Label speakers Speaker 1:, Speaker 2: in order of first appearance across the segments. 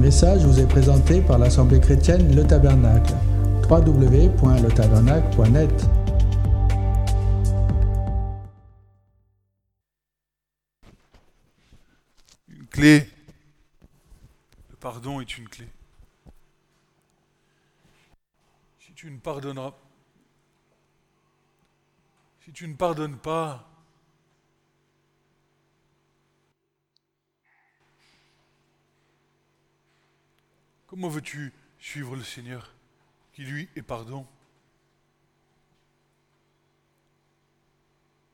Speaker 1: message vous est présenté par l'Assemblée chrétienne Le Tabernacle. www.letabernacle.net
Speaker 2: Une clé. Le pardon est une clé. Si tu ne pardonneras, si tu ne pardonnes pas, comment veux-tu suivre le Seigneur qui lui est pardon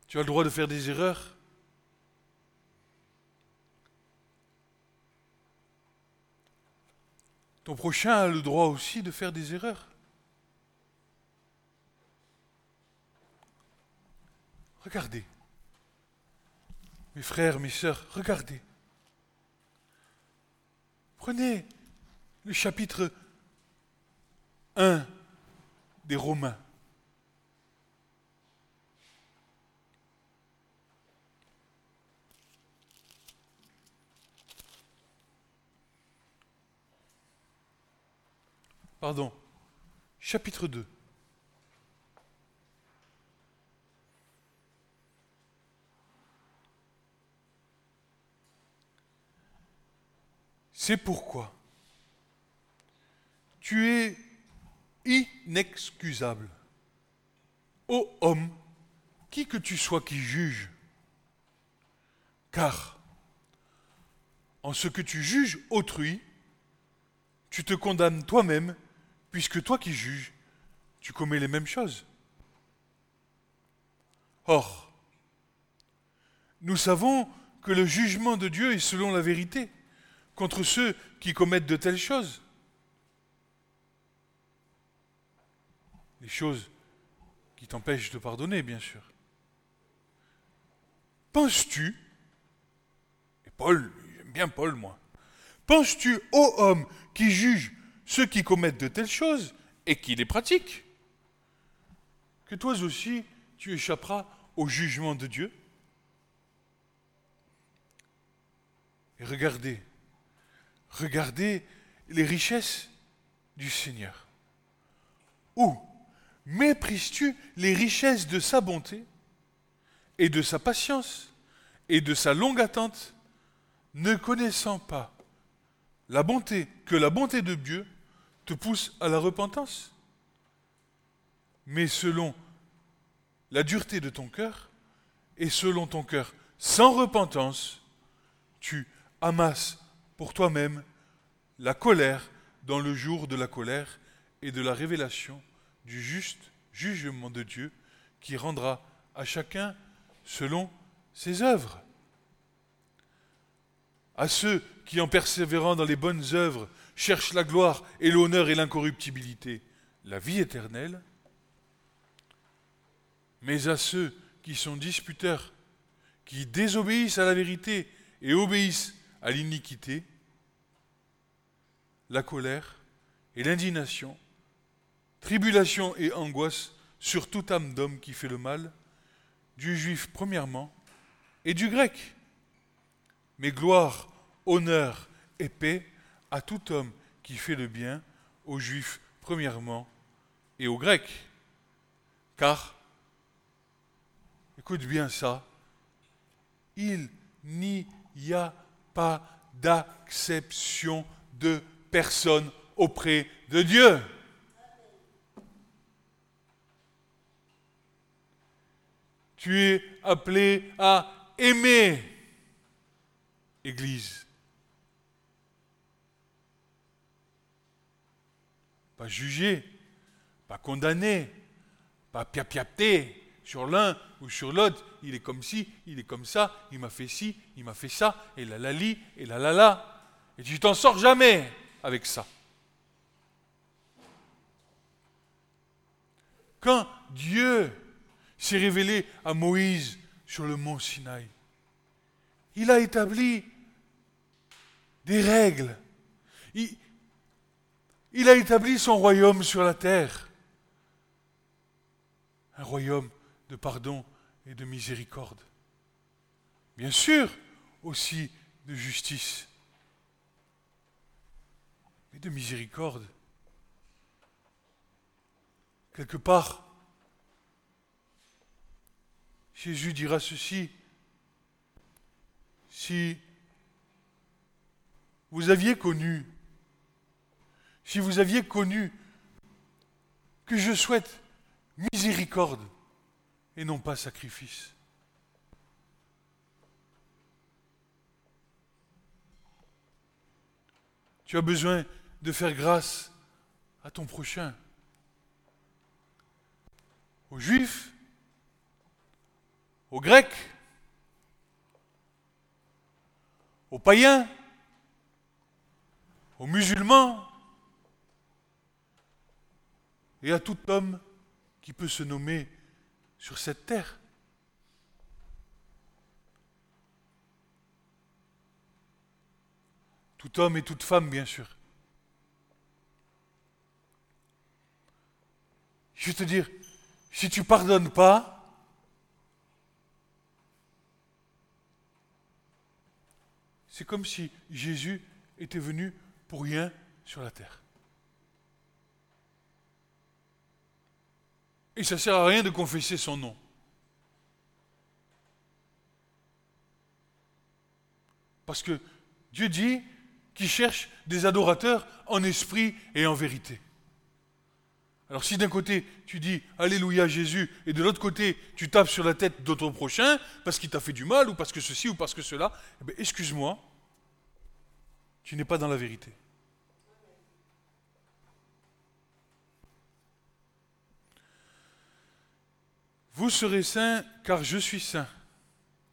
Speaker 2: Tu as le droit de faire des erreurs. Ton prochain a le droit aussi de faire des erreurs. Regardez. Mes frères, mes sœurs, regardez. Prenez le chapitre 1 des Romains. Pardon, chapitre 2. C'est pourquoi tu es inexcusable. Ô homme, qui que tu sois qui juge, car en ce que tu juges autrui, tu te condamnes toi-même, puisque toi qui juges, tu commets les mêmes choses. Or, nous savons que le jugement de Dieu est selon la vérité contre ceux qui commettent de telles choses. Les choses qui t'empêchent de pardonner, bien sûr. Penses-tu, et Paul, j'aime bien Paul, moi, penses-tu, ô homme, qui juge ceux qui commettent de telles choses et qui les pratiquent, que toi aussi tu échapperas au jugement de Dieu? Et regardez, regardez les richesses du Seigneur. Où méprises-tu les richesses de sa bonté et de sa patience et de sa longue attente, ne connaissant pas la bonté, que la bonté de Dieu te pousse à la repentance? Mais selon la dureté de ton cœur et selon ton cœur sans repentance, tu amasse pour toi-même la colère dans le jour de la colère et de la révélation du juste jugement de Dieu qui rendra à chacun selon ses œuvres. À ceux qui, en persévérant dans les bonnes œuvres, cherchent la gloire et l'honneur et l'incorruptibilité, la vie éternelle, mais à ceux qui sont disputeurs, qui désobéissent à la vérité et obéissent à l'iniquité, la colère et l'indignation, tribulation et angoisse sur toute âme d'homme qui fait le mal, du juif premièrement et du grec. Mais gloire, honneur et paix à tout homme qui fait le bien, aux juifs premièrement et aux grecs. Car, écoute bien ça, il n'y a pas d'acception de personne auprès de Dieu. Tu es appelé à aimer, Église. Pas juger, pas condamner, pas piapiater sur l'un ou sur l'autre. Il est comme ci, il est comme ça, il m'a fait ci, il m'a fait ça, et la la li, et la la la. Et tu t'en sors jamais avec ça. Quand Dieu s'est révélé à Moïse sur le mont Sinaï, il a établi des règles. Il, il a établi son royaume sur la terre. Un royaume de pardon et de miséricorde. Bien sûr, aussi de justice. et de miséricorde. Quelque part, Jésus dira ceci, si vous aviez connu, si vous aviez connu que je souhaite miséricorde et non pas sacrifice. Tu as besoin de faire grâce à ton prochain, aux juifs, aux grecs, aux païens, aux musulmans et à tout homme qui peut se nommer sur cette terre. Tout homme et toute femme, bien sûr. Je vais te dire, si tu pardonnes pas, c'est comme si Jésus était venu pour rien sur la terre. Et ça ne sert à rien de confesser son nom. Parce que Dieu dit qu'il cherche des adorateurs en esprit et en vérité. Alors si d'un côté tu dis Alléluia Jésus et de l'autre côté tu tapes sur la tête de prochain parce qu'il t'a fait du mal ou parce que ceci ou parce que cela, eh excuse-moi, tu n'es pas dans la vérité. Vous serez saints car je suis saint.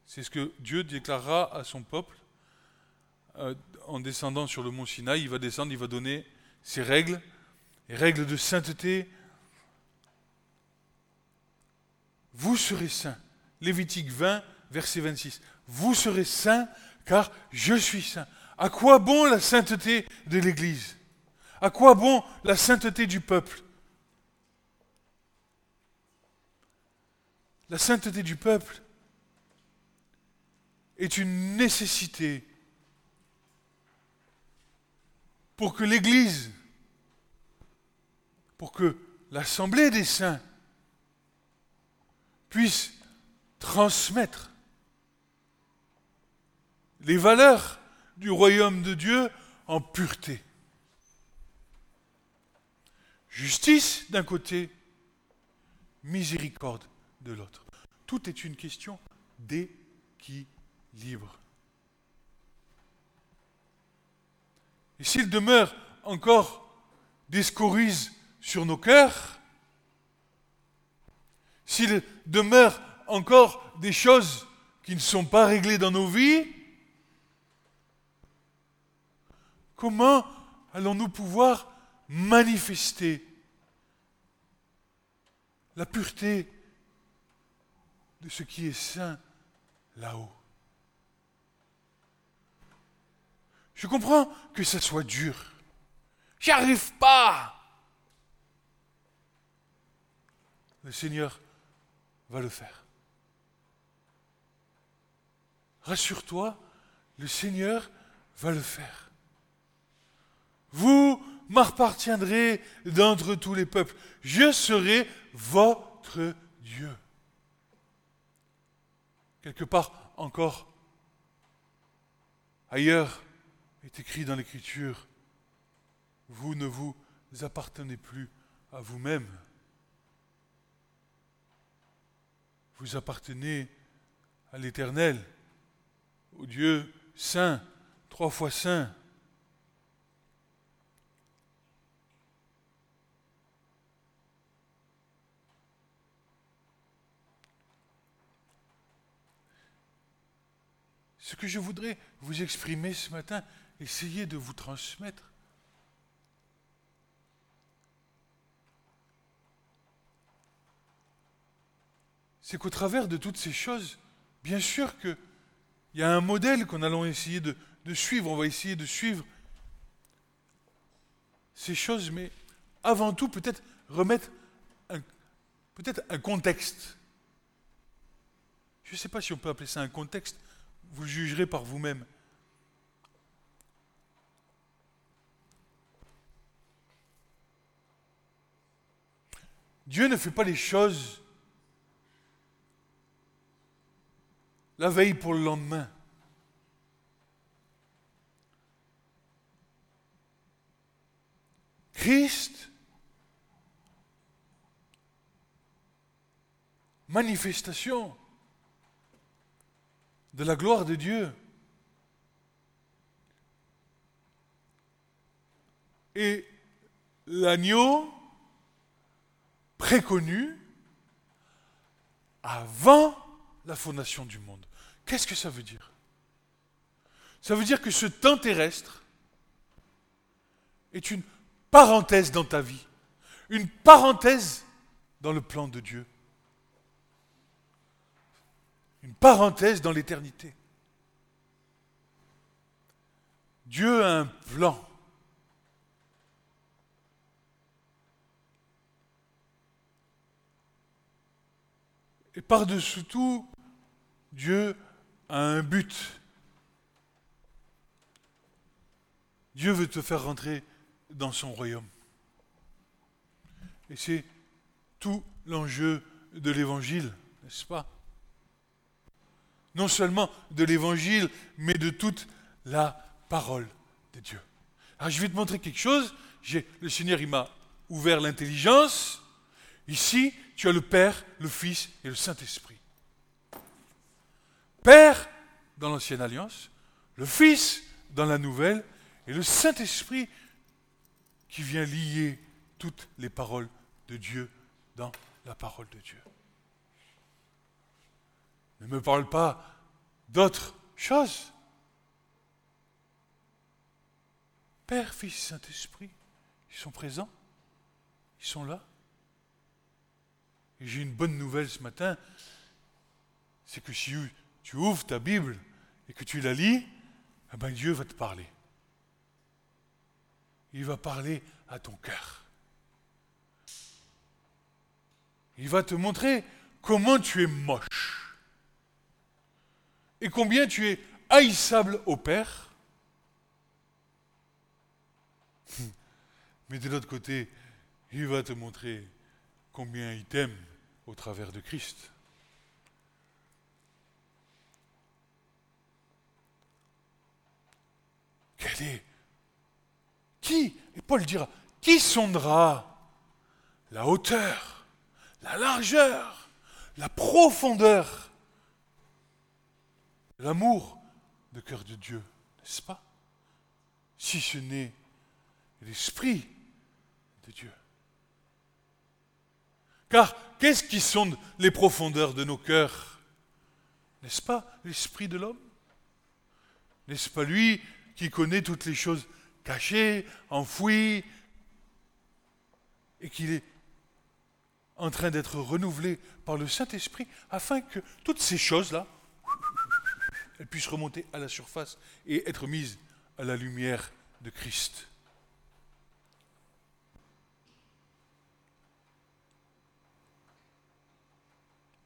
Speaker 2: C'est ce que Dieu déclarera à son peuple euh, en descendant sur le mont Sinaï. Il va descendre, il va donner ses règles, les règles de sainteté. Vous serez saints. Lévitique 20, verset 26. Vous serez saints car je suis saint. À quoi bon la sainteté de l'Église? À quoi bon la sainteté du peuple? La sainteté du peuple est une nécessité pour que l'Église, pour que l'Assemblée des saints puisse transmettre les valeurs du royaume de Dieu en pureté. Justice d'un côté, miséricorde de l'autre. Tout est une question d'équilibre. Et s'il demeure encore des scories sur nos cœurs, s'il demeure encore des choses qui ne sont pas réglées dans nos vies, comment allons-nous pouvoir manifester la pureté de ce qui est saint là-haut? Je comprends que ça soit dur. J'y arrive pas. Le Seigneur va le faire. Rassure-toi, le Seigneur va le faire. Vous m'appartiendrez d'entre tous les peuples. Je serai votre Dieu quelque part encore ailleurs est écrit dans l'Écriture, vous ne vous appartenez plus à vous-même. Vous appartenez à l'Éternel, au Dieu saint, trois fois saint. Ce que je voudrais vous exprimer ce matin, essayer de vous transmettre, c'est qu'au travers de toutes ces choses, bien sûr qu'il y a un modèle qu'on allons essayer de, suivre, on va essayer de suivre ces choses, mais avant tout peut-être remettre peut-être un contexte. Je ne sais pas si on peut appeler ça un contexte, vous jugerez par vous-même. Dieu ne fait pas les choses la veille pour le lendemain. Christ, manifestation de la gloire de Dieu. Et l'agneau préconnu avant la fondation du monde. Qu'est-ce que ça veut dire? Ça veut dire que ce temps terrestre est une parenthèse dans ta vie, une parenthèse dans le plan de Dieu, une parenthèse dans l'éternité. Dieu a un plan. Et par-dessus tout, Dieu un but. Dieu veut te faire rentrer dans son royaume. Et c'est tout l'enjeu de l'évangile, n'est-ce pas? Non seulement de l'évangile, mais de toute la parole de Dieu. Alors je vais te montrer quelque chose. le Seigneur, il m'a ouvert l'intelligence. Ici, tu as le Père, le Fils et le Saint-Esprit. Père dans l'ancienne alliance, le Fils dans la nouvelle, et le Saint-Esprit qui vient lier toutes les paroles de Dieu dans la parole de Dieu. Ne me parle pas d'autres choses. Père, Fils, Saint-Esprit, ils sont présents, ils sont là. J'ai une bonne nouvelle ce matin, c'est que si tu ouvres ta Bible et que tu la lis, eh ben Dieu va te parler. Il va parler à ton cœur. Il va te montrer comment tu es moche et combien tu es haïssable au Père. Mais de l'autre côté, il va te montrer combien il t'aime au travers de Christ. Quel est? Qui Et Paul dira Qui sondera la hauteur, la largeur, la profondeur, l'amour de cœur de Dieu, n'est-ce pas? Si ce n'est l'Esprit de Dieu. Car qu'est-ce qui sonde les profondeurs de nos cœurs? N'est-ce pas l'Esprit de l'homme? N'est-ce pas lui qui connaît toutes les choses cachées, enfouies, et qu'il est en train d'être renouvelé par le Saint-Esprit afin que toutes ces choses-là, elles puissent remonter à la surface et être mises à la lumière de Christ.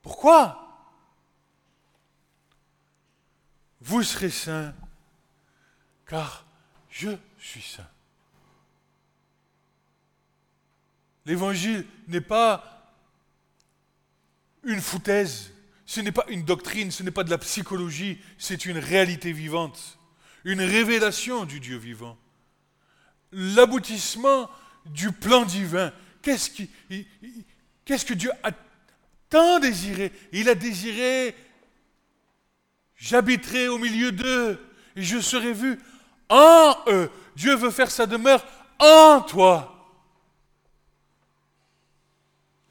Speaker 2: Pourquoi Vous serez saints car je suis saint. L'évangile n'est pas une foutaise, ce n'est pas une doctrine, ce n'est pas de la psychologie, c'est une réalité vivante, une révélation du Dieu vivant. L'aboutissement du plan divin. Qu'est-ce, qu'est-ce que Dieu a tant désiré? Il a désiré, j'habiterai au milieu d'eux et je serai vu en eux. Dieu veut faire sa demeure en toi.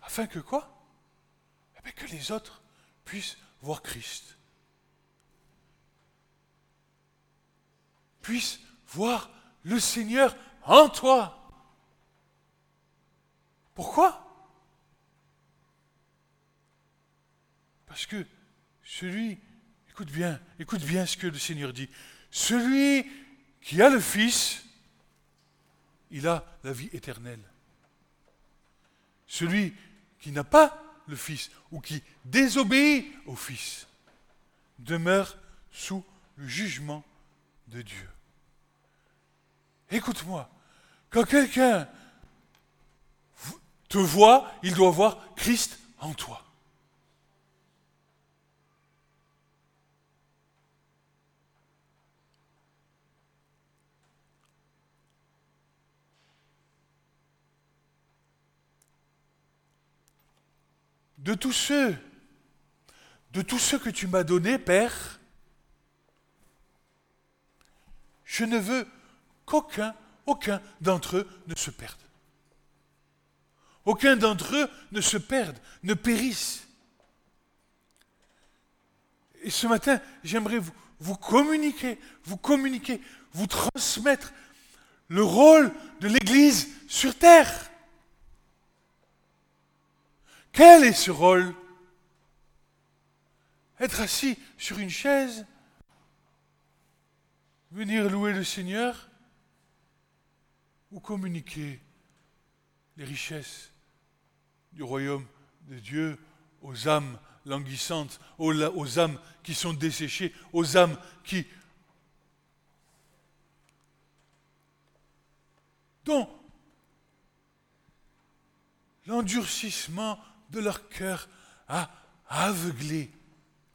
Speaker 2: Afin que quoi? Eh Que les autres puissent voir Christ. Puissent voir le Seigneur en toi. Pourquoi? Parce que celui, écoute bien, écoute bien ce que le Seigneur dit, celui qui a le Fils, il a la vie éternelle. Celui qui n'a pas le Fils ou qui désobéit au Fils demeure sous le jugement de Dieu. Écoute-moi, quand quelqu'un te voit, il doit voir Christ en toi. De tous ceux, de tous ceux que tu m'as donnés, Père, je ne veux qu'aucun, aucun d'entre eux ne se perde. Aucun d'entre eux ne se perde, ne périsse. Et ce matin, j'aimerais vous, vous communiquer, vous communiquer, vous transmettre le rôle de l'Église sur terre. Quel est ce rôle. Être assis sur une chaise Venir louer le Seigneur Ou communiquer les richesses du royaume de Dieu aux âmes languissantes, aux, âmes qui sont desséchées, aux âmes qui... dont l'endurcissement de leur cœur a aveuglé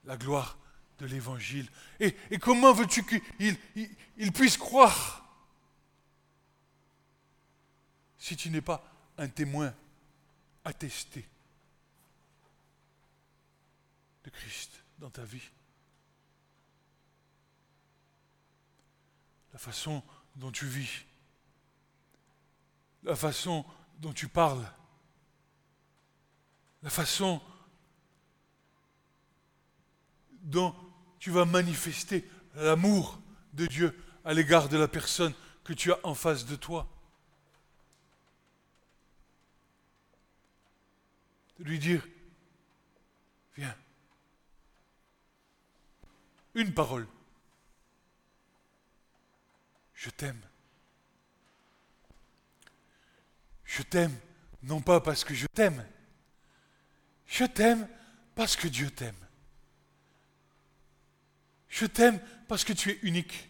Speaker 2: la gloire de l'Évangile. Et, comment veux-tu qu'ils puissent croire si tu n'es pas un témoin attester de Christ dans ta vie? La façon dont tu vis, la façon dont tu parles, la façon dont tu vas manifester l'amour de Dieu à l'égard de la personne que tu as en face de toi. lui dire, viens, une parole, je t'aime. Je t'aime non pas parce que je t'aime, je t'aime parce que Dieu t'aime. Je t'aime parce que tu es unique.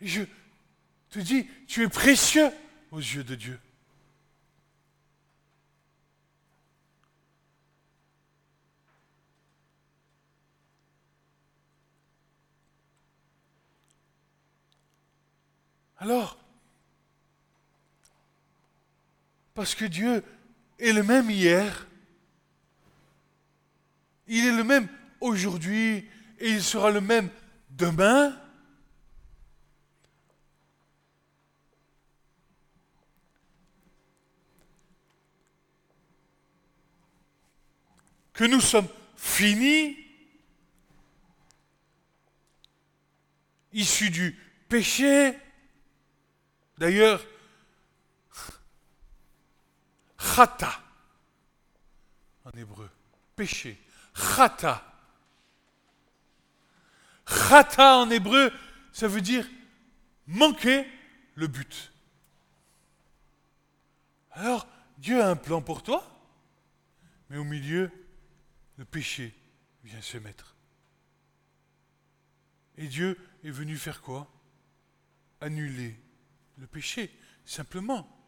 Speaker 2: Je te dis, tu es précieux aux yeux de Dieu. Alors, parce que Dieu est le même hier, il est le même aujourd'hui et il sera le même demain. Que nous sommes finis, issus du péché, D'ailleurs, chata en hébreu, péché. Chata. Chata en hébreu, ça veut dire manquer le but. Alors, Dieu a un plan pour toi, mais au milieu, le péché vient se mettre. Et Dieu est venu faire quoi? Annuler le péché, simplement.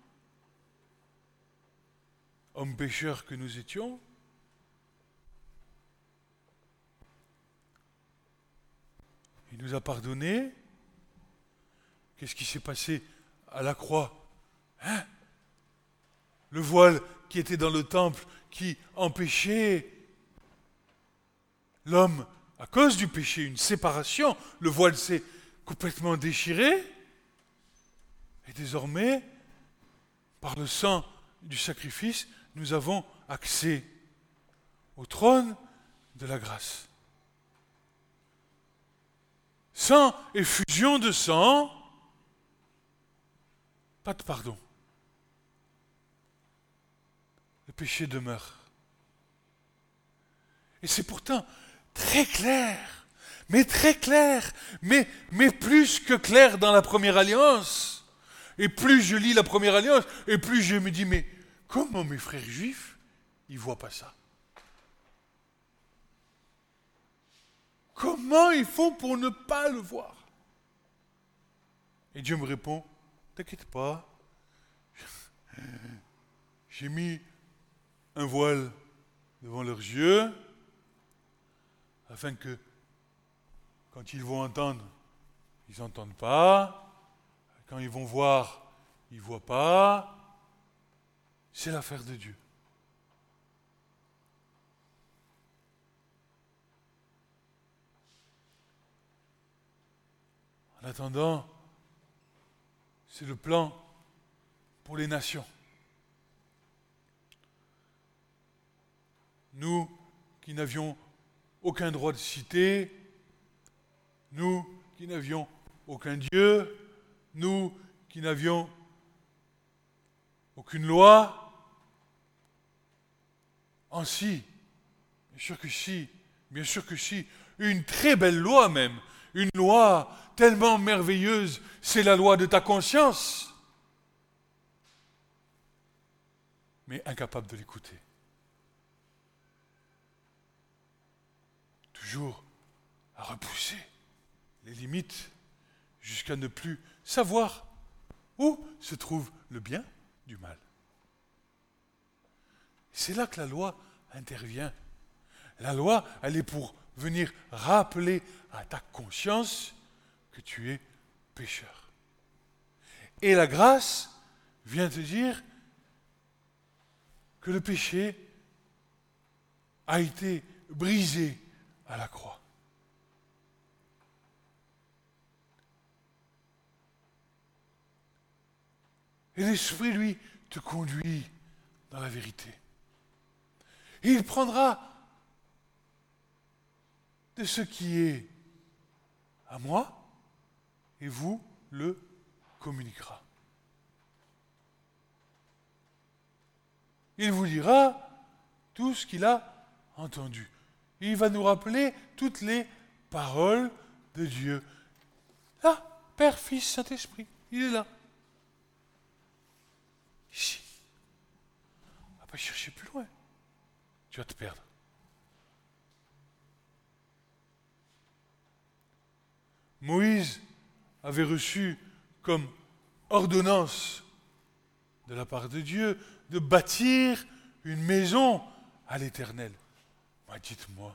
Speaker 2: Homme pécheur que nous étions, il nous a pardonné. Qu'est-ce qui s'est passé à la croix hein? Le voile qui était dans le temple, qui empêchait l'homme, à cause du péché, une séparation, le voile s'est complètement déchiré. Et désormais, par le sang du sacrifice, nous avons accès au trône de la grâce. Sans effusion de sang, pas de pardon. Le péché demeure. Et c'est pourtant très clair, mais très clair, mais, plus que clair dans la première alliance. Et plus je lis la première alliance, et plus je me dis, mais comment mes frères juifs, ils ne voient pas ça? Comment ils font pour ne pas le voir? Et Dieu me répond, t'inquiète pas, J'ai mis un voile devant leurs yeux afin que quand ils vont entendre, ils n'entendent pas. Quand ils vont voir, ils ne voient pas. C'est l'affaire de Dieu. En attendant, c'est le plan pour les nations. Nous qui n'avions aucun droit de citer, nous qui n'avions aucun Dieu, nous qui n'avions aucune loi, en si, bien sûr que si, bien sûr que si, une très belle loi même, une loi tellement merveilleuse, c'est la loi de ta conscience, mais incapable de l'écouter. Toujours à repousser les limites jusqu'à ne plus savoir où se trouve le bien du mal. C'est là que la loi intervient. La loi, elle est pour venir rappeler à ta conscience que tu es pécheur. Et la grâce vient te dire que le péché a été brisé à la croix. Et l'Esprit, lui, te conduit dans la vérité. Il prendra de ce qui est à moi et vous le communiquera. Il vous dira tout ce qu'il a entendu. Il va nous rappeler toutes les paroles de Dieu. Là, Père, Fils, Saint-Esprit, il est là. Ici. On va pas chercher plus loin. Tu vas te perdre. Moïse avait reçu comme ordonnance de la part de Dieu de bâtir une maison à l'Éternel. Moi, dites-moi,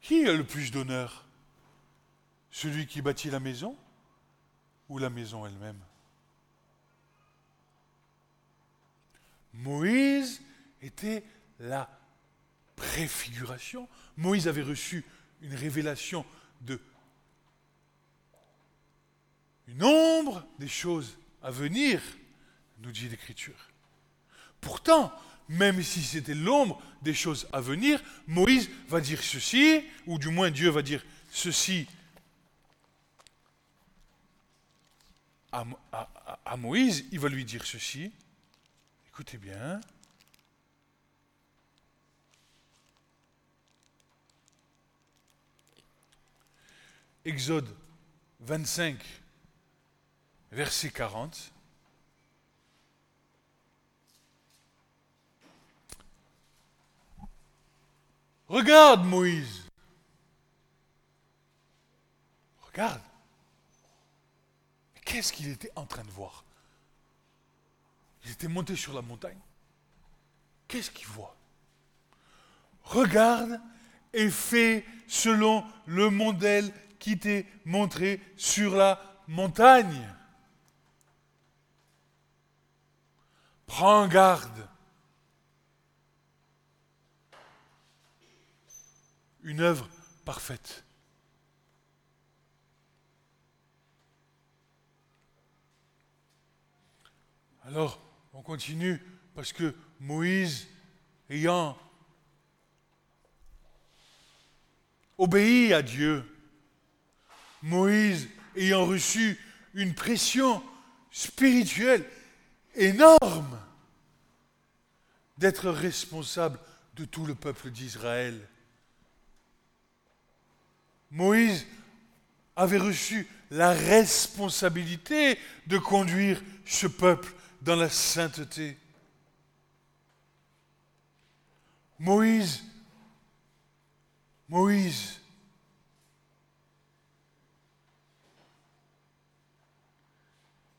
Speaker 2: qui a le plus d'honneur? Celui qui bâtit la maison ou la maison elle-même? Moïse était la préfiguration. Moïse avait reçu une révélation de une ombre des choses à venir, nous dit l'Écriture. Pourtant, même si c'était l'ombre des choses à venir, Moïse va dire ceci, ou du moins Dieu va dire ceci à, Moïse, il va lui dire ceci. Écoutez bien. Exode 25, verset 40. Regarde Moïse. Regarde. Qu'est-ce qu'il était en train de voir? Il était monté sur la montagne. Qu'est-ce qu'il voit Regarde et fais selon le modèle qui t'est montré sur la montagne. Prends garde. Une œuvre parfaite. Alors, on continue parce que Moïse, ayant obéi à Dieu, Moïse ayant reçu une pression spirituelle énorme d'être responsable de tout le peuple d'Israël. Moïse avait reçu la responsabilité de conduire ce peuple dans la sainteté. Moïse, Moïse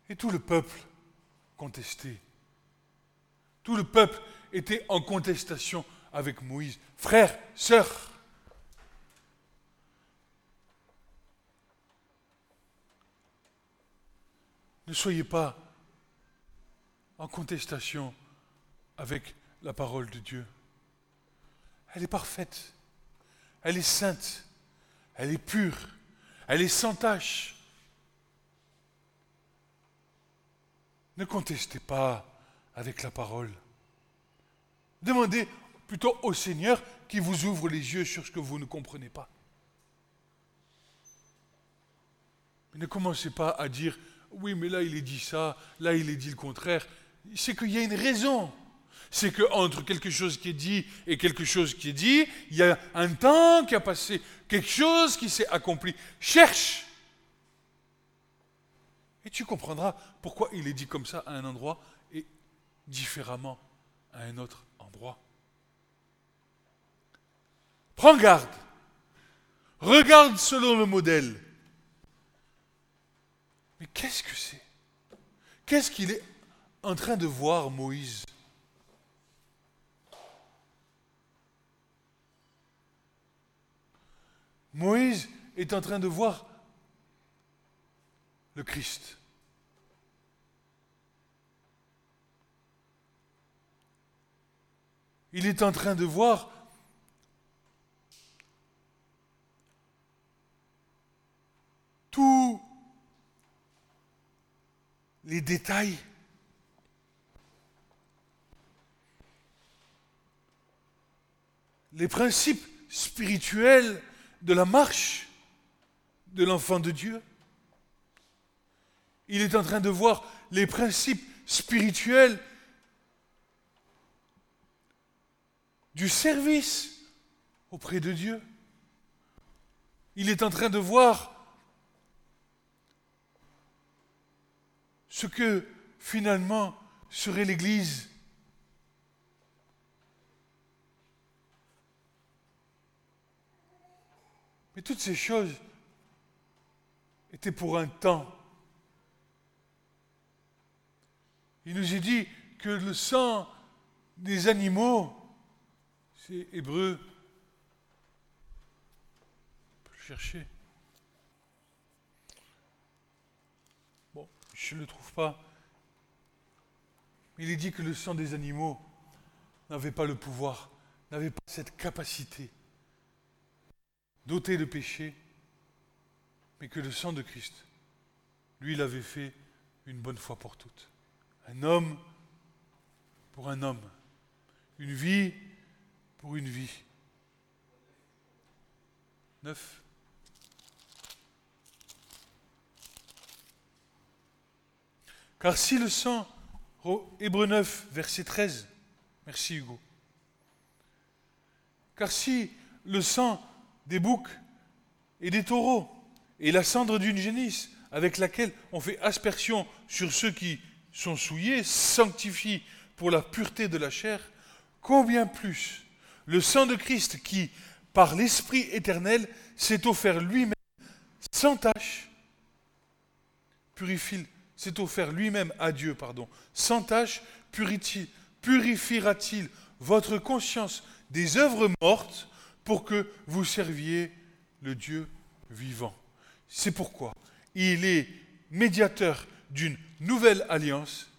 Speaker 2: Et tout le peuple contester. Tout le peuple était en contestation avec Moïse. Frères, sœurs, ne soyez pas en contestation avec la parole de Dieu. Elle est parfaite, elle est sainte, elle est pure, elle est sans tache. Ne contestez pas avec la parole. Demandez plutôt au Seigneur qui vous ouvre les yeux sur ce que vous ne comprenez pas. ne commencez pas à dire oui, mais là il est dit ça, là il est dit le contraire. C'est qu'il y a une raison. C'est qu'entre quelque chose qui est dit et quelque chose qui est dit, il y a un temps qui a passé, quelque chose qui s'est accompli. Cherche Et tu comprendras pourquoi il est dit comme ça à un endroit et différemment à un autre endroit. Prends garde. Regarde selon le modèle. Mais qu'est-ce que c'est? Qu'est-ce qu'il est en train de voir Moïse Moïse est en train de voir le Christ. Il est en train de voir tous les détails. Les principes spirituels de la marche de l'enfant de Dieu. Il est en train de voir les principes spirituels du service auprès de Dieu. Il est en train de voir ce que finalement serait l'Église. Mais toutes ces choses étaient pour un temps. Il nous est dit que le sang des animaux, c'est hébreu, on peut le chercher. je ne le trouve pas. Il est dit que le sang des animaux n'avait pas le pouvoir, n'avait pas cette capacité d'ôter le péché, mais que le sang de Christ, lui, l'avait fait une bonne fois pour toutes. Un homme pour un homme, une vie pour une vie. Neuf. Car si le sang, Hébreu 9, verset 13, merci Hugo, car si le sang des boucs et des taureaux. Et la cendre d'une génisse avec laquelle on fait aspersion sur ceux qui sont souillés sanctifie pour la pureté de la chair, combien plus le sang de Christ qui, par l'Esprit éternel, s'est offert lui-même sans tache, purifie s'est offert lui-même à Dieu, pardon, sans tâche, purifiera-t-il votre conscience des œuvres mortes pour que vous serviez le Dieu vivant. C'est pourquoi il est médiateur d'une nouvelle alliance,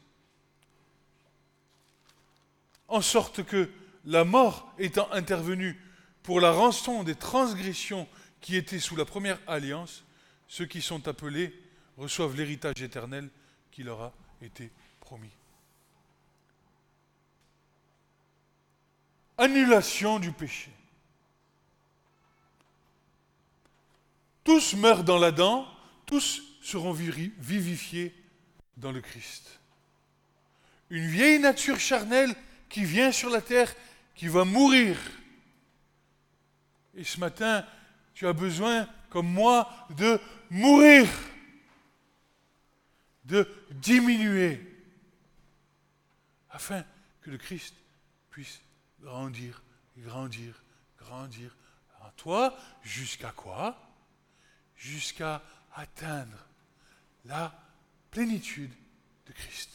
Speaker 2: en sorte que la mort étant intervenue pour la rançon des transgressions qui étaient sous la première alliance, ceux qui sont appelés reçoivent l'héritage éternel qui leur a été promis. Annulation du péché. Tous meurent dans l'Adam, tous seront vivifiés dans le Christ. Une vieille nature charnelle qui vient sur la terre, qui va mourir. Et ce matin, tu as besoin, comme moi, de mourir de diminuer afin que le Christ puisse grandir, grandir, grandir en toi jusqu'à quoi? Jusqu'à atteindre la plénitude de Christ.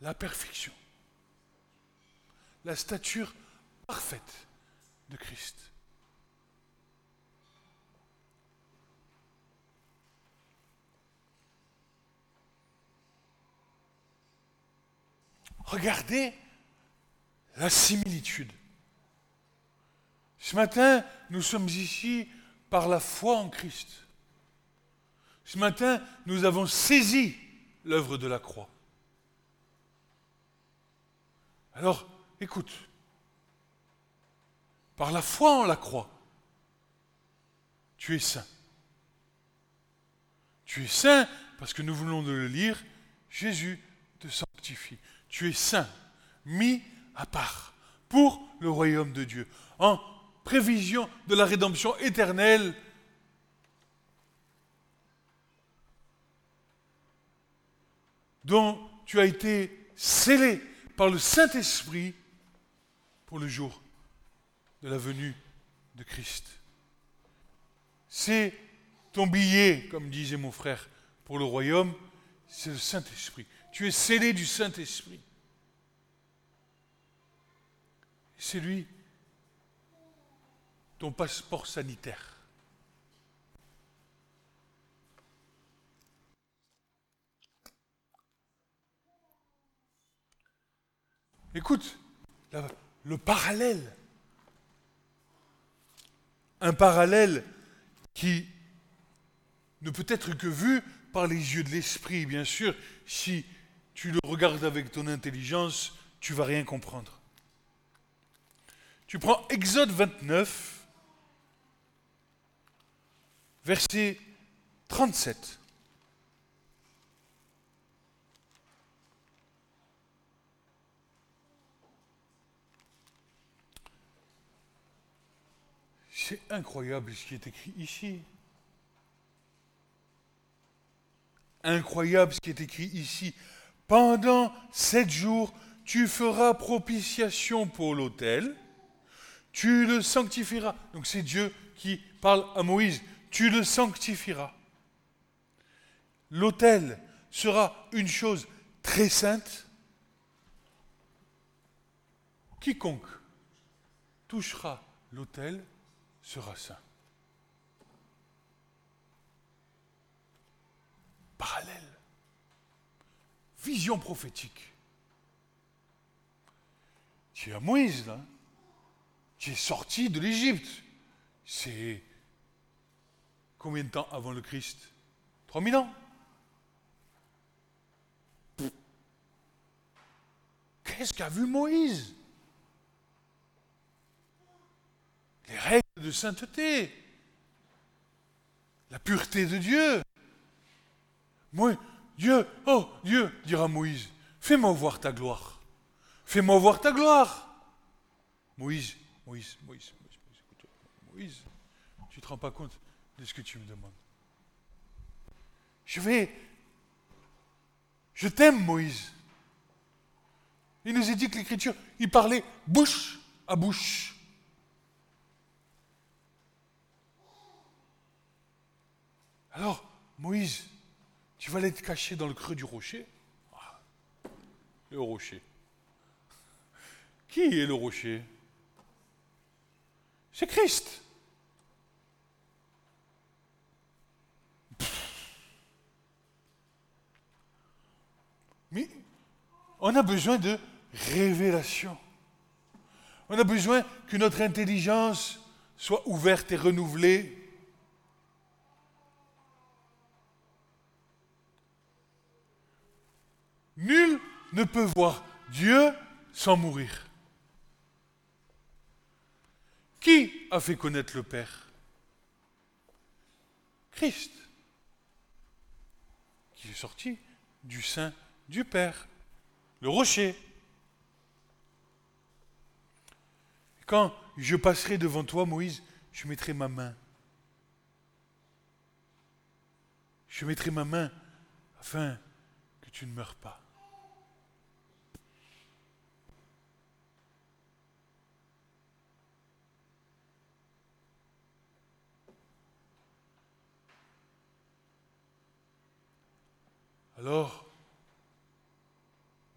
Speaker 2: la perfection, la stature parfaite de Christ. Regardez la similitude. Ce matin, nous sommes ici par la foi en Christ. Ce matin, nous avons saisi l'œuvre de la croix. Alors, écoute, par la foi en la croix, tu es saint. Tu es saint parce que nous voulons de le lire, Jésus te sanctifie. Tu es saint, mis à part pour le royaume de Dieu, prévision de la rédemption éternelle dont tu as été scellé par le Saint-Esprit pour le jour de la venue de Christ. C'est ton billet, comme disait mon frère, pour le royaume, c'est le Saint-Esprit. Tu es scellé du Saint-Esprit. C'est lui, ton passeport sanitaire. Écoute, le parallèle. Un parallèle qui ne peut être que vu par les yeux de l'esprit, bien sûr. Si tu le regardes avec ton intelligence, tu vas rien comprendre. Tu prends Exode 29, verset 37. C'est incroyable ce qui est écrit ici. Incroyable ce qui est écrit ici. Pendant sept jours, tu feras propitiation pour l'autel, tu le sanctifieras. Donc c'est Dieu qui parle à Moïse. Tu le sanctifieras. L'autel sera une chose très sainte. Quiconque touchera l'autel sera saint. Parallèle. Vision prophétique. Tu es à Moïse, là. Tu es sorti de l'Égypte. C'est combien de temps avant le Christ? 3000 ans. Qu'est-ce qu'a vu Moïse? Les règles de sainteté, la pureté de Dieu. Moi, Dieu, oh Dieu, dira Moïse, fais-moi voir ta gloire. Fais-moi voir ta gloire. Moïse, Moïse, Moïse, Moïse, Moïse, Moïse, tu ne te rends pas compte? De ce que tu me demandes. Je vais, je t'aime Moïse. Il nous a dit que l'Écriture, il parlait bouche à bouche. Alors, Moïse, tu vas aller te cacher dans le creux du rocher? Ah, Le rocher. Qui est le rocher? C'est Christ. Mais on a besoin de révélation. On a besoin que notre intelligence soit ouverte et renouvelée Nul ne peut voir Dieu sans mourir. Qui a fait connaître le Père? Christ, qui est sorti du sein du Père, le rocher. Quand je passerai devant toi, Moïse, je mettrai ma main. Je mettrai ma main afin que tu ne meurs pas. Alors,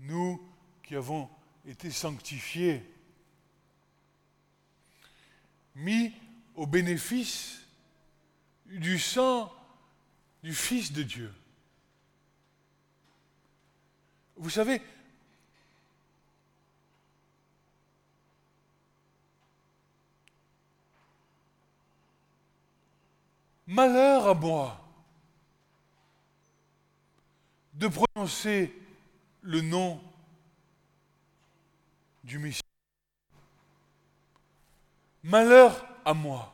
Speaker 2: nous qui avons été sanctifiés, mis au bénéfice du sang du Fils de Dieu. Vous savez, malheur à moi de prononcer le nom du Messie. Malheur à moi.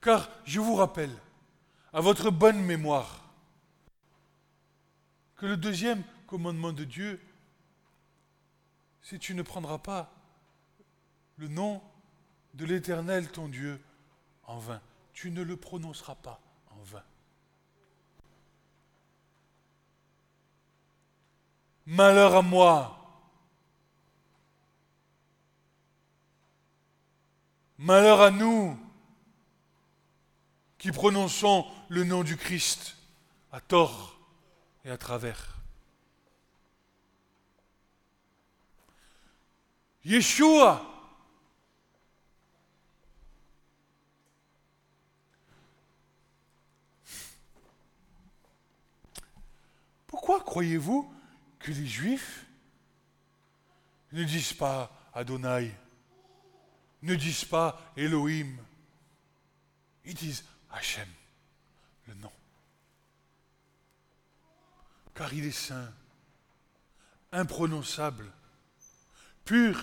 Speaker 2: Car je vous rappelle, à votre bonne mémoire, que le deuxième commandement de Dieu, c'est tu ne prendras pas le nom de l'Éternel ton Dieu en vain. Tu ne le prononceras pas en vain. Malheur à moi. Malheur à nous qui prononçons le nom du Christ à tort et à travers. Yeshua. Pourquoi croyez-vous que les Juifs ne disent pas Adonai, ne disent pas Elohim, ils disent Hachem, le nom. Car il est saint, imprononçable, pur.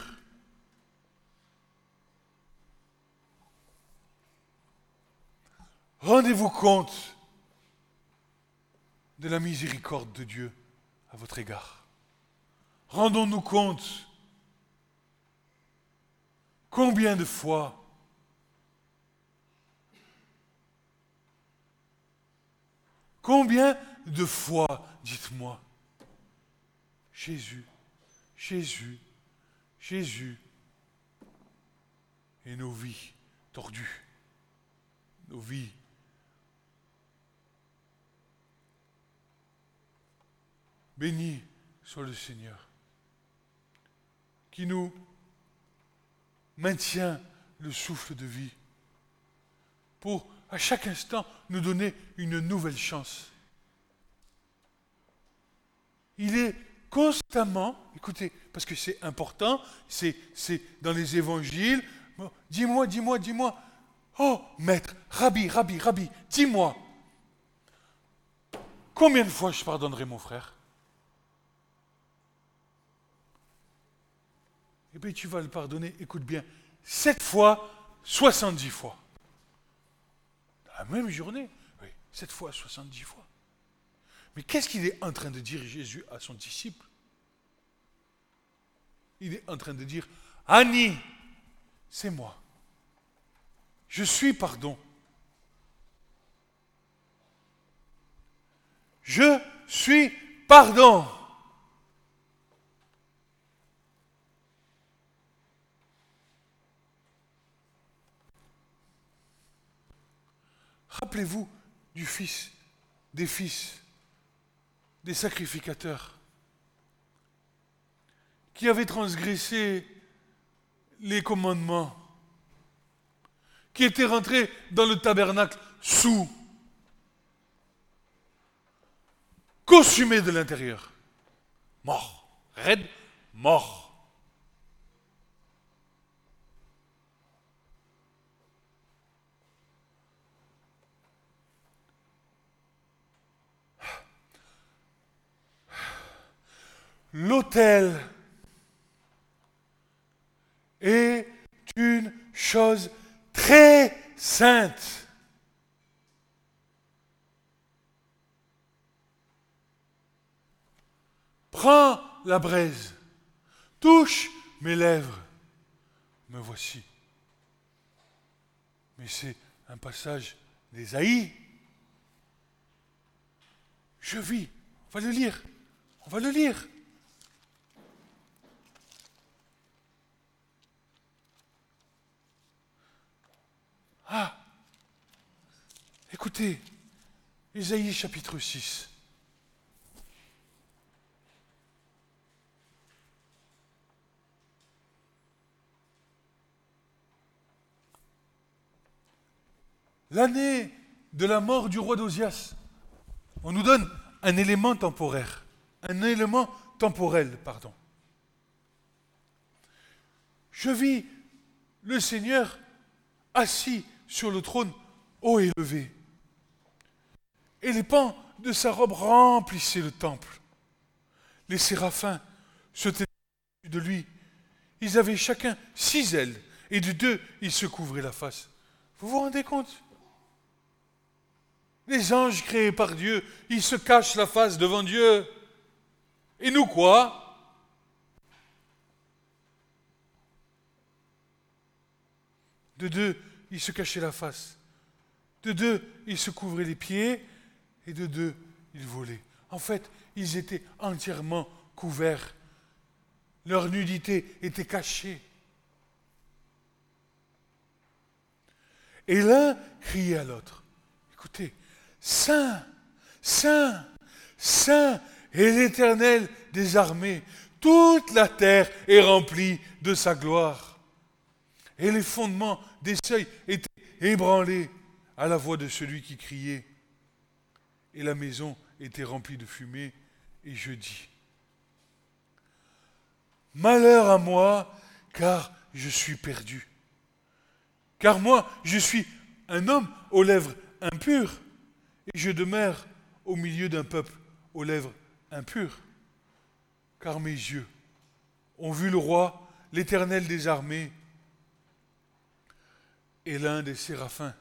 Speaker 2: Rendez-vous compte de la miséricorde de Dieu à votre égard. Rendons-nous compte combien de fois Combien de fois, dites-moi, Jésus, Jésus, Jésus, et nos vies tordues, nos vies Béni soit le Seigneur, qui nous maintient le souffle de vie pour à chaque instant nous donner une nouvelle chance. Il est constamment, écoutez, parce que c'est important, c'est, dans les évangiles, dis-moi, dis-moi, dis-moi, oh maître, rabbi, rabbi, rabbi, dis-moi, combien de fois je pardonnerai mon frère Et eh bien tu vas le pardonner, écoute bien, sept fois, soixante-dix fois. Dans la même journée, oui, sept fois, soixante-dix fois. Mais qu'est-ce qu'il est en train de dire Jésus à son disciple? Il est en train de dire, Annie, c'est moi. Je suis pardon. Je suis pardon. Rappelez-vous du Fils, des fils, des sacrificateurs qui avaient transgressé les commandements, qui étaient rentrés dans le tabernacle sous, consumés de l'intérieur, morts, raides, morts. L'autel est une chose très sainte. Prends la braise, touche mes lèvres, me voici. Mais c'est un passage d'Ésaïe. Je vis, on va le lire, on va le lire. Ah Écoutez, Ésaïe chapitre 6. L'année de la mort du roi d'Ozias, on nous donne un élément temporaire, un élément temporel, pardon. Je vis le Seigneur assis sur le trône haut et élevé. Et les pans de sa robe remplissaient le temple. Les séraphins se tenaient de lui. Ils avaient chacun six ailes, et de deux, ils se couvraient la face. Vous vous rendez compte? Les anges créés par Dieu, ils se cachent la face devant Dieu. Et nous quoi? De deux, ils se cachaient la face. De deux, ils se couvraient les pieds. Et de deux, ils volaient. En fait, ils étaient entièrement couverts. Leur nudité était cachée. Et l'un criait à l'autre. Écoutez, Saint, Saint, Saint est l'Éternel des armées. Toute la terre est remplie de sa gloire. Et les fondements des seuils étaient ébranlés à la voix de celui qui criait. Et la maison était remplie de fumée. Et je dis, Malheur à moi, car je suis perdu. Car moi, je suis un homme aux lèvres impures, et je demeure au milieu d'un peuple aux lèvres impures. Car mes yeux ont vu le roi, l'Éternel des armées, et l'un des séraphins.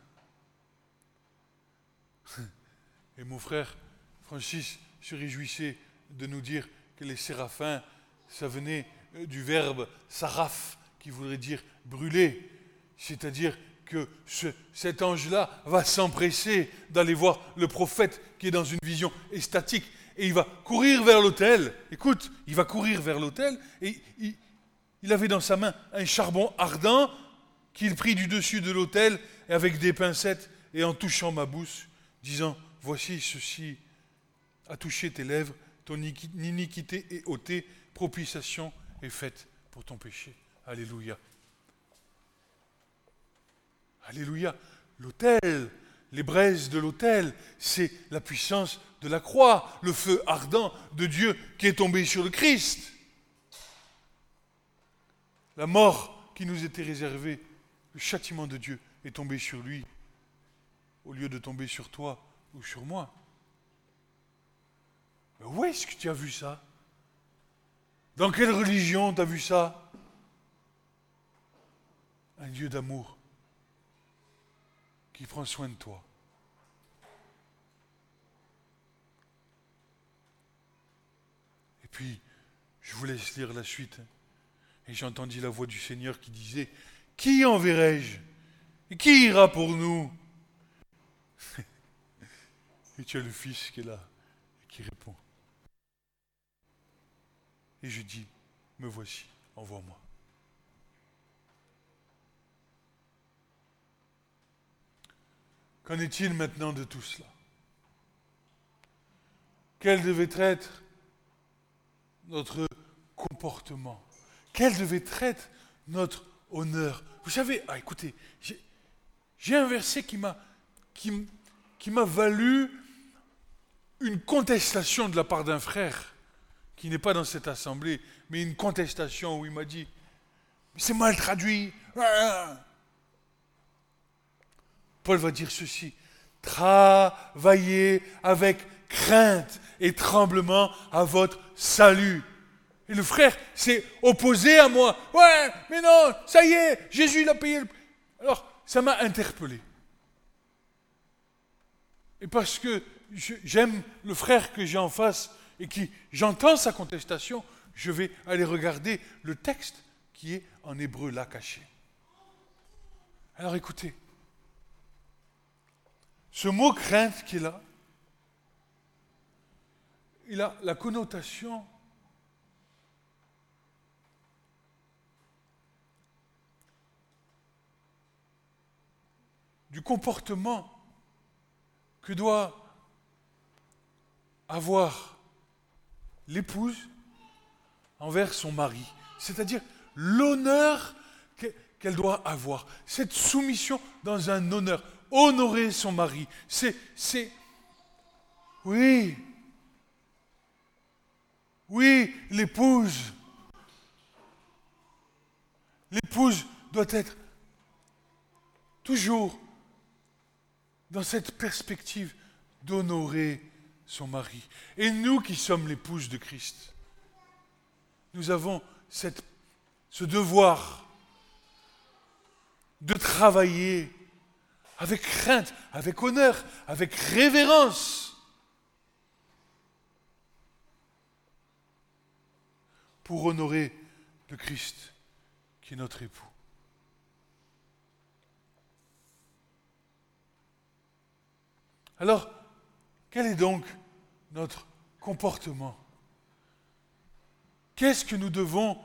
Speaker 2: Et mon frère Francis se réjouissait de nous dire que les séraphins, ça venait du verbe saraf, qui voudrait dire brûler. C'est-à-dire que cet ange-là va s'empresser d'aller voir le prophète qui est dans une vision estatique et il va courir vers l'autel. Écoute, il va courir vers l'autel et il, avait dans sa main un charbon ardent qu'il prit du dessus de l'autel avec des pincettes et en touchant ma bouche, disant Voici ceci a touché tes lèvres, ton iniquité est ôtée, propitiation est faite pour ton péché. Alléluia. Alléluia. L'autel, les braises de l'autel, c'est la puissance de la croix, le feu ardent de Dieu qui est tombé sur le Christ. La mort qui nous était réservée, le châtiment de Dieu est tombé sur lui, au lieu de tomber sur toi ou sur moi. Mais où est-ce que tu as vu ça? Dans quelle religion tu as vu ça? Un Dieu d'amour qui prend soin de toi. Et puis, je vous laisse lire la suite. Et j'ai entendu la voix du Seigneur qui disait, Qui enverrai-je? Qui ira pour nous? Et tu as le Fils qui est là et qui répond. Et je dis, me voici, envoie-moi. Qu'en est-il maintenant de tout cela? Quel devait être notre comportement? Quel devait être notre honneur Vous savez, ah, écoutez, j'ai un verset qui m'a qui, qui m'a valu une contestation de la part d'un frère qui n'est pas dans cette assemblée, mais une contestation où il m'a dit, c'est mal traduit. Paul va dire ceci, travaillez avec crainte et tremblement à votre salut. Et le frère s'est opposé à moi. Ouais, mais non, ça y est, Jésus l'a payé. Alors, ça m'a interpellé. Et parce que j'aime le frère que j'ai en face et qui j'entends sa contestation, je vais aller regarder le texte qui est en hébreu là caché. Alors écoutez, ce mot crainte qui est là, il a la connotation du comportement que doit avoir l'épouse envers son mari. C'est-à-dire l'honneur qu'elle doit avoir. Cette soumission dans un honneur. Honorer son mari. C'est, c'est, oui, oui, l'épouse. L'épouse doit être toujours dans cette perspective d'honorer son mari. Et nous qui sommes l'épouse de Christ, nous avons ce devoir de travailler avec crainte, avec honneur, avec révérence pour honorer le Christ qui est notre époux. Alors, quel est donc notre comportement? Qu'est-ce que nous devons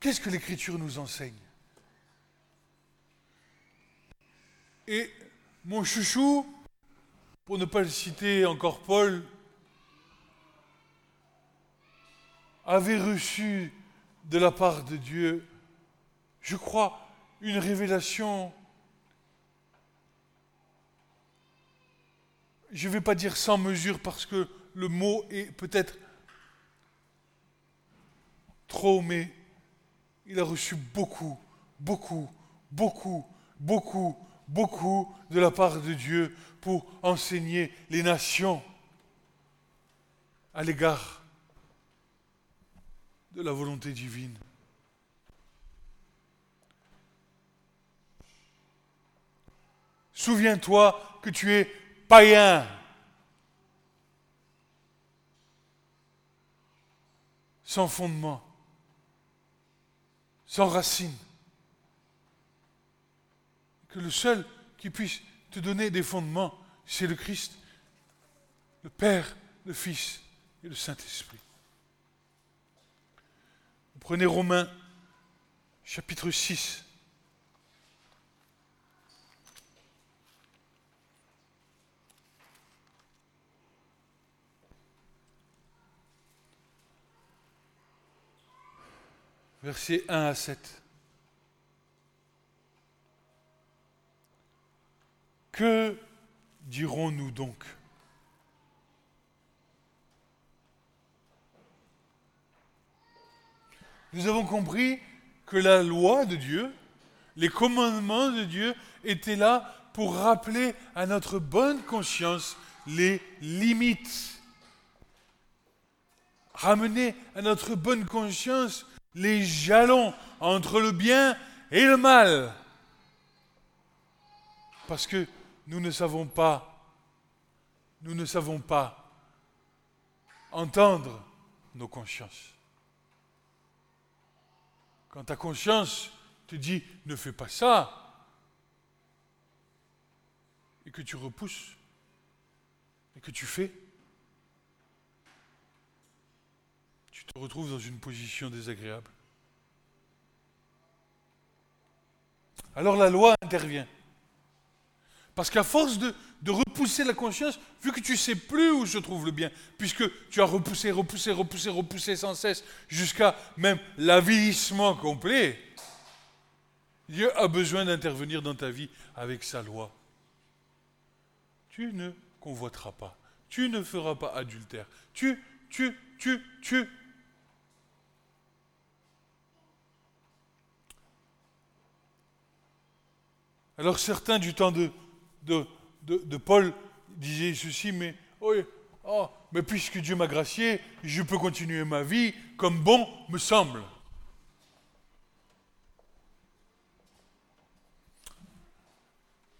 Speaker 2: Qu'est-ce que l'Écriture nous enseigne? Et mon chouchou, pour ne pas le citer encore Paul, avait reçu de la part de Dieu, je crois, une révélation, je ne vais pas dire sans mesure parce que le mot est peut-être trop, mais il a reçu beaucoup, beaucoup, beaucoup, beaucoup, beaucoup de la part de Dieu pour enseigner les nations à l'égard de la volonté divine. Souviens-toi que tu es païen. Sans fondement, sans racine. Que le seul qui puisse te donner des fondements, c'est le Christ, le Père, le Fils et le Saint-Esprit. Prenez Romains chapitre 6. Versets 1 à 7. Que dirons-nous donc? Nous avons compris que la loi de Dieu, les commandements de Dieu étaient là pour rappeler à notre bonne conscience les limites. Ramener à notre bonne conscience les jalons entre le bien et le mal. Parce que nous ne savons pas, nous ne savons pas entendre nos consciences. Quand ta conscience te dit ne fais pas ça, et que tu repousses, et que tu fais, tu te retrouves dans une position désagréable. Alors la loi intervient. Parce qu'à force de, de, la conscience, vu que tu sais plus où se trouve le bien, puisque tu as repoussé, repoussé, repoussé, repoussé sans cesse, jusqu'à même l'avilissement complet, Dieu a besoin d'intervenir dans ta vie avec sa loi. Tu ne convoiteras pas, tu ne feras pas adultère, tu, tu, tu, tu. Alors certains du temps de, Paul disait ceci, mais, oh, mais puisque Dieu m'a gracié, je peux continuer ma vie comme bon me semble.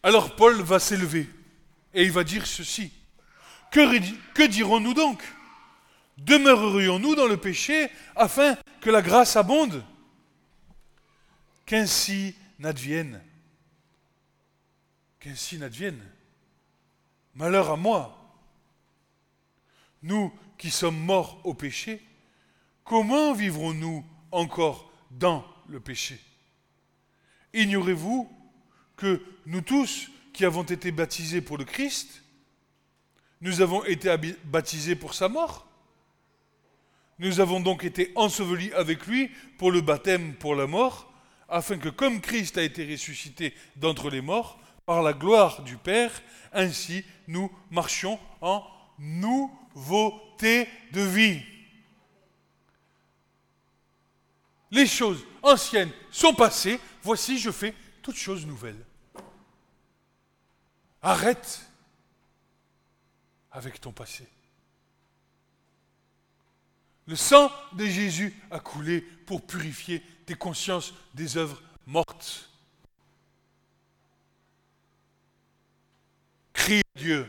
Speaker 2: Alors Paul va s'élever et il va dire ceci. Que, que dirons-nous donc? Demeurerions-nous dans le péché afin que la grâce abonde? Qu'ainsi n'advienne qu'ainsi n'advienne. Malheur à moi. Nous qui sommes morts au péché, comment vivrons-nous encore dans le péché? Ignorez-vous que nous tous qui avons été baptisés pour le Christ, nous avons été baptisés pour sa mort? Nous avons donc été ensevelis avec lui pour le baptême, pour la mort, afin que comme Christ a été ressuscité d'entre les morts, par la gloire du Père, ainsi nous marchions en nouveauté de vie. Les choses anciennes sont passées, voici je fais toutes choses nouvelles. Arrête avec ton passé. Le sang de Jésus a coulé pour purifier tes consciences des œuvres mortes. Crie à Dieu.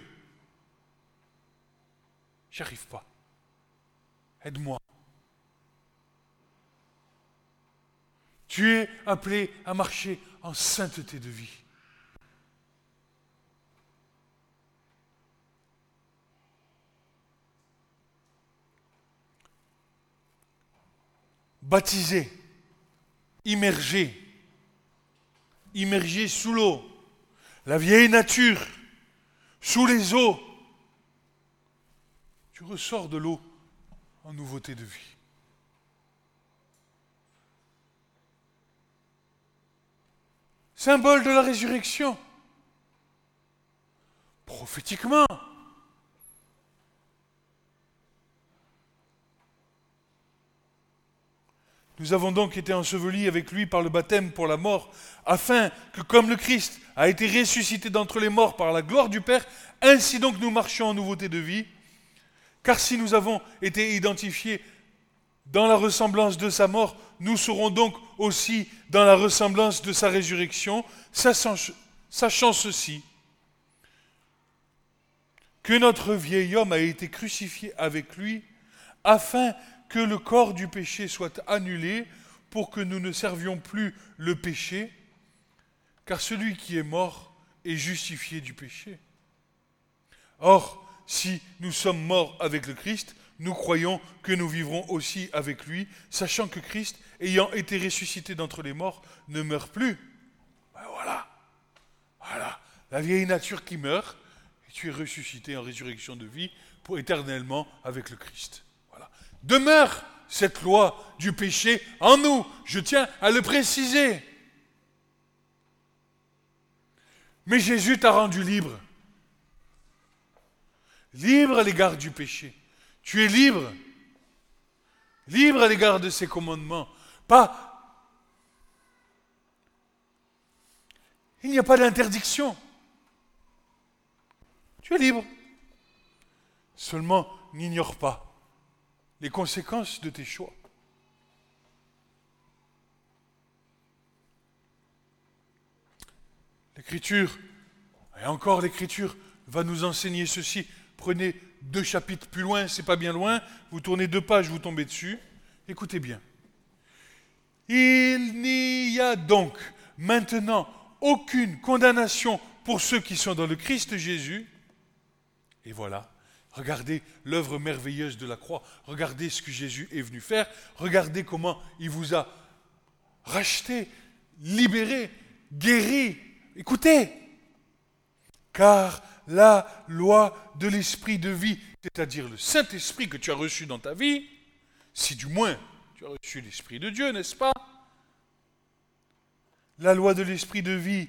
Speaker 2: J'y arrive pas. Aide-moi. Tu es appelé à marcher en sainteté de vie. baptisé, immergé, immergé sous l'eau, la vieille nature, sous les eaux, tu ressors de l'eau en nouveauté de vie. Symbole de la résurrection. Prophétiquement, Nous avons donc été ensevelis avec lui par le baptême pour la mort, afin que comme le Christ a été ressuscité d'entre les morts par la gloire du Père, ainsi donc nous marchions en nouveauté de vie. Car si nous avons été identifiés dans la ressemblance de sa mort, nous serons donc aussi dans la ressemblance de sa résurrection, sachant, ceci, que notre vieil homme a été crucifié avec lui, afin que le corps du péché soit annulé pour que nous ne servions plus le péché, car celui qui est mort est justifié du péché. Or, si nous sommes morts avec le Christ, nous croyons que nous vivrons aussi avec lui, sachant que Christ, ayant été ressuscité d'entre les morts, ne meurt plus. Ben voilà, voilà, la vieille nature qui meurt, tu es ressuscité en résurrection de vie pour éternellement avec le Christ demeure cette loi du péché en nous. Je tiens à le préciser. Mais Jésus t'a rendu libre. Libre à l'égard du péché. Tu es libre. Libre à l'égard de ses commandements. Pas. Il n'y a pas d'interdiction. Tu es libre. Seulement, n'ignore pas les conséquences de tes choix. L'Écriture, et encore l'Écriture, va nous enseigner ceci. Prenez deux chapitres plus loin, c'est pas bien loin, vous tournez deux pages, vous tombez dessus. Écoutez bien. Il n'y a donc maintenant aucune condamnation pour ceux qui sont dans le Christ Jésus. Et voilà, Regardez l'œuvre merveilleuse de la croix. Regardez ce que Jésus est venu faire. Regardez comment il vous a racheté, libéré, guéri. Écoutez, car la loi de l'esprit de vie, c'est-à-dire le Saint-Esprit que tu as reçu dans ta vie, si du moins tu as reçu l'Esprit de Dieu, n'est-ce pas? La loi de l'esprit de vie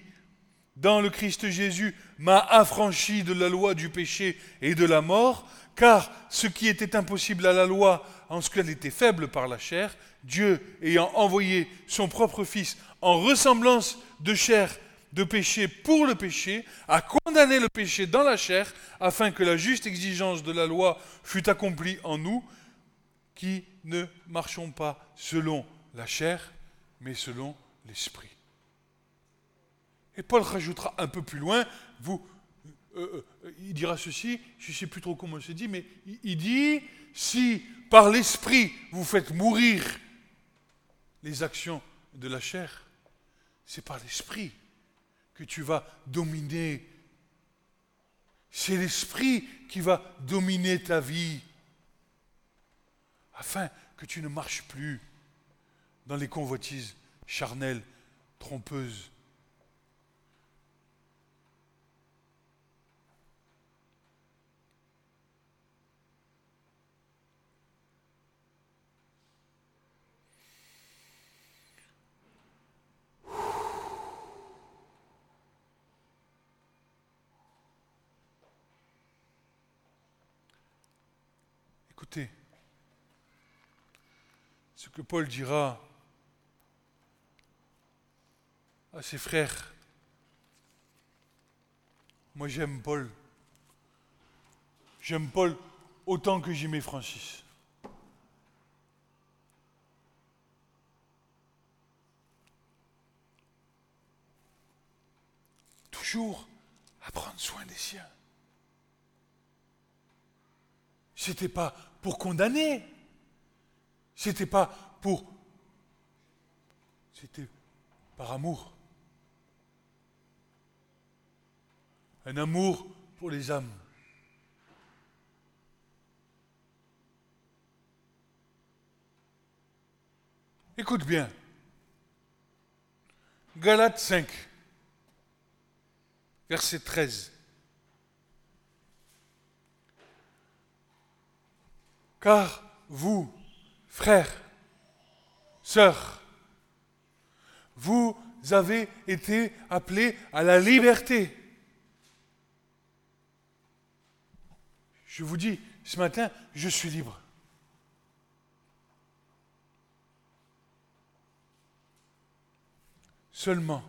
Speaker 2: dans le Christ Jésus m'a affranchi de la loi du péché et de la mort, car ce qui était impossible à la loi en ce qu'elle était faible par la chair, Dieu ayant envoyé son propre Fils en ressemblance de chair de péché pour le péché, a condamné le péché dans la chair, afin que la juste exigence de la loi fût accomplie en nous, qui ne marchons pas selon la chair, mais selon l'esprit. Et Paul rajoutera un peu plus loin, vous, euh, euh, il dira ceci, je ne sais plus trop comment se dit, mais il dit, si par l'esprit vous faites mourir les actions de la chair, c'est par l'esprit que tu vas dominer. C'est l'esprit qui va dominer ta vie, afin que tu ne marches plus dans les convoitises charnelles, trompeuses Écoutez, ce que Paul dira à ses frères. Moi j'aime Paul. J'aime Paul autant que j'aimais Francis. Toujours à prendre soin des siens. C'était pas pour condamner. C'était pas pour. C'était par amour. Un amour pour les âmes. Écoute bien. Galates 5, verset 13. Car vous, frères, sœurs, vous avez été appelés à la liberté. Je vous dis, ce matin, je suis libre. Seulement,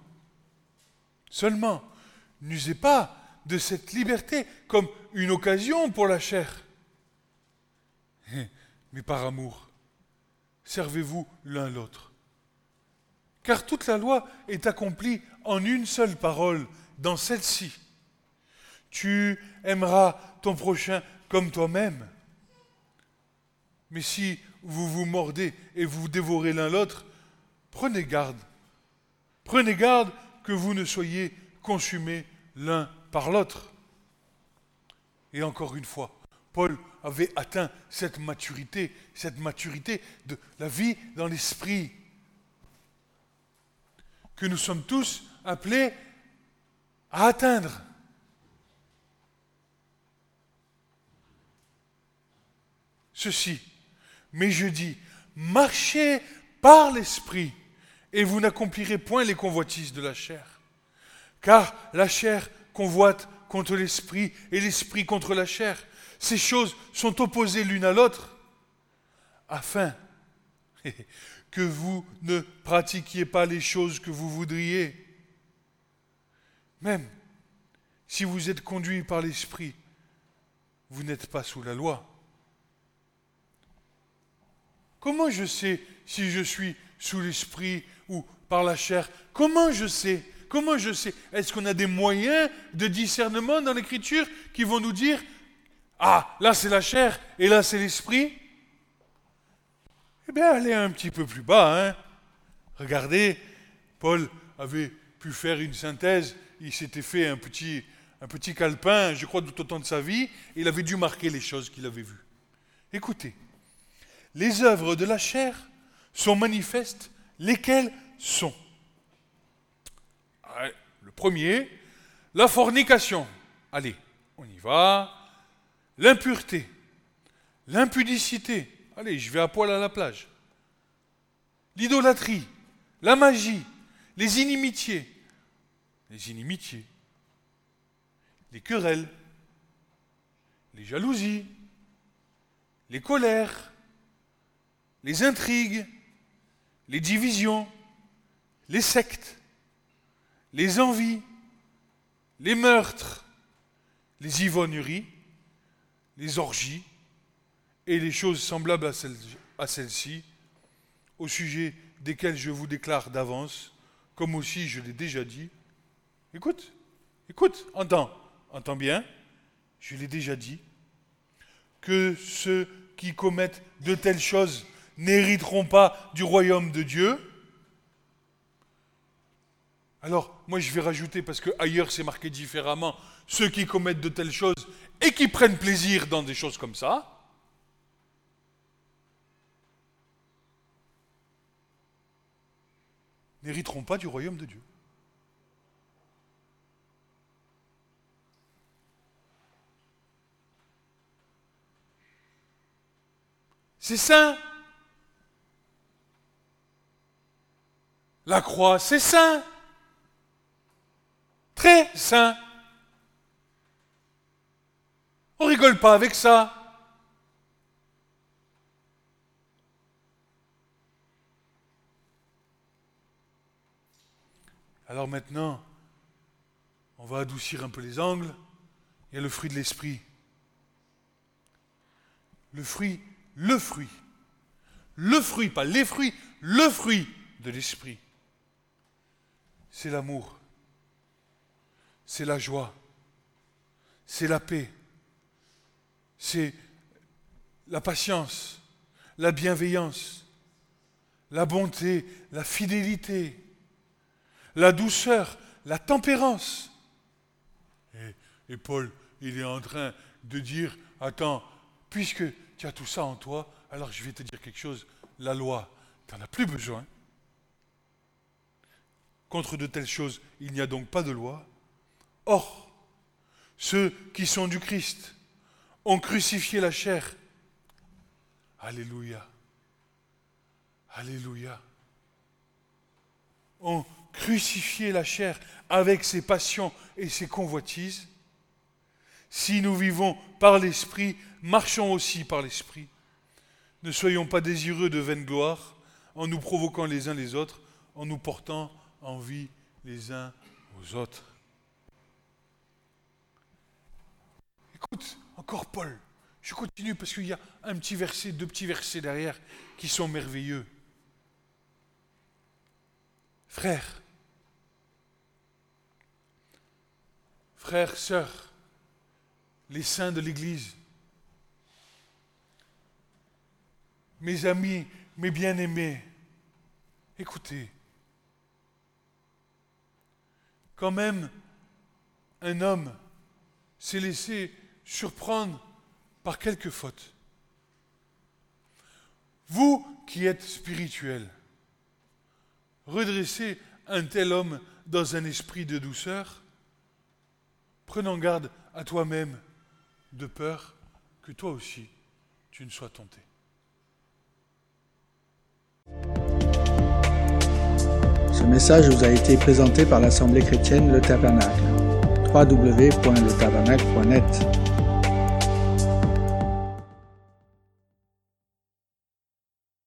Speaker 2: seulement, n'usez pas de cette liberté comme une occasion pour la chair, mais par amour. Servez-vous l'un l'autre. Car toute la loi est accomplie en une seule parole, dans celle-ci. Tu aimeras ton prochain comme toi-même. Mais si vous vous mordez et vous dévorez l'un l'autre, prenez garde. Prenez garde que vous ne soyez consumés l'un par l'autre. Et encore une fois, Paul avait atteint cette maturité, cette maturité de la vie dans l'esprit, que nous sommes tous appelés à atteindre. ceci. Mais je dis, marchez par l'esprit et vous n'accomplirez point les convoitises de la chair. Car la chair convoite contre l'esprit et l'esprit contre la chair. Ces choses sont opposées l'une à l'autre afin que vous ne pratiquiez pas les choses que vous voudriez. Même si vous êtes conduit par l'esprit, vous n'êtes pas sous la loi. Comment je sais si je suis sous l'esprit ou par la chair? Comment je sais? Comment je sais? Est-ce qu'on a des moyens de discernement dans l'écriture qui vont nous dire Ah, là c'est la chair et là c'est l'esprit Eh bien, allez un petit peu plus bas. Hein. Regardez, Paul avait pu faire une synthèse, il s'était fait un petit, un petit calepin, je crois, tout au temps de sa vie, et il avait dû marquer les choses qu'il avait vues. Écoutez, les œuvres de la chair sont manifestes, lesquelles sont? Le premier, la fornication. Allez, on y va. L'impureté, l'impudicité. Allez, je vais à poil à la plage. L'idolâtrie, la magie, les inimitiés, les inimitiés, les querelles, les jalousies, les colères, les intrigues, les divisions, les sectes, les envies, les meurtres, les ivrogneries, les orgies et les choses semblables à celles-ci, au sujet desquelles je vous déclare d'avance, comme aussi je l'ai déjà dit. Écoute, écoute, entends, entends bien, je l'ai déjà dit, que ceux qui commettent de telles choses n'hériteront pas du royaume de Dieu. Alors, moi je vais rajouter, parce qu'ailleurs c'est marqué différemment, ceux qui commettent de telles choses et qui prennent plaisir dans des choses comme ça. n'hériteront pas du royaume de Dieu. C'est saint. La croix, c'est saint. Très saint. On rigole pas avec ça. Alors maintenant, on va adoucir un peu les angles. Il y a le fruit de l'esprit. Le fruit, le fruit. Le fruit, pas les fruits, le fruit de l'esprit. C'est l'amour. C'est la joie. C'est la paix. C'est la patience, la bienveillance, la bonté, la fidélité, la douceur, la tempérance. Et, Paul, il est en train de dire, attends, puisque tu as tout ça en toi, alors je vais te dire quelque chose, la loi, tu n'en as plus besoin. Contre de telles choses, il n'y a donc pas de loi. Or, ceux qui sont du Christ ont crucifié la chair Alléluia. Alléluia. On crucifié la chair avec ses passions et ses convoitises. Si nous vivons par l'Esprit, marchons aussi par l'Esprit. Ne soyons pas désireux de vaine gloire en nous provoquant les uns les autres, en nous portant envie les uns aux autres. Écoute, encore Paul. Je continue parce qu'il y a un petit verset, deux petits versets derrière qui sont merveilleux. Frères, frères, sœurs, les saints de l'Église, mes amis, mes bien-aimés, écoutez, quand même, un homme s'est laissé surprendre par quelques fautes. Vous qui êtes spirituel, redressez un tel homme dans un esprit de douceur, prenant garde à toi-même de peur que toi aussi tu ne sois tenté.
Speaker 1: Ce message vous a été présenté par l'Assemblée chrétienne Le Tabernacle. www.letabernacle.net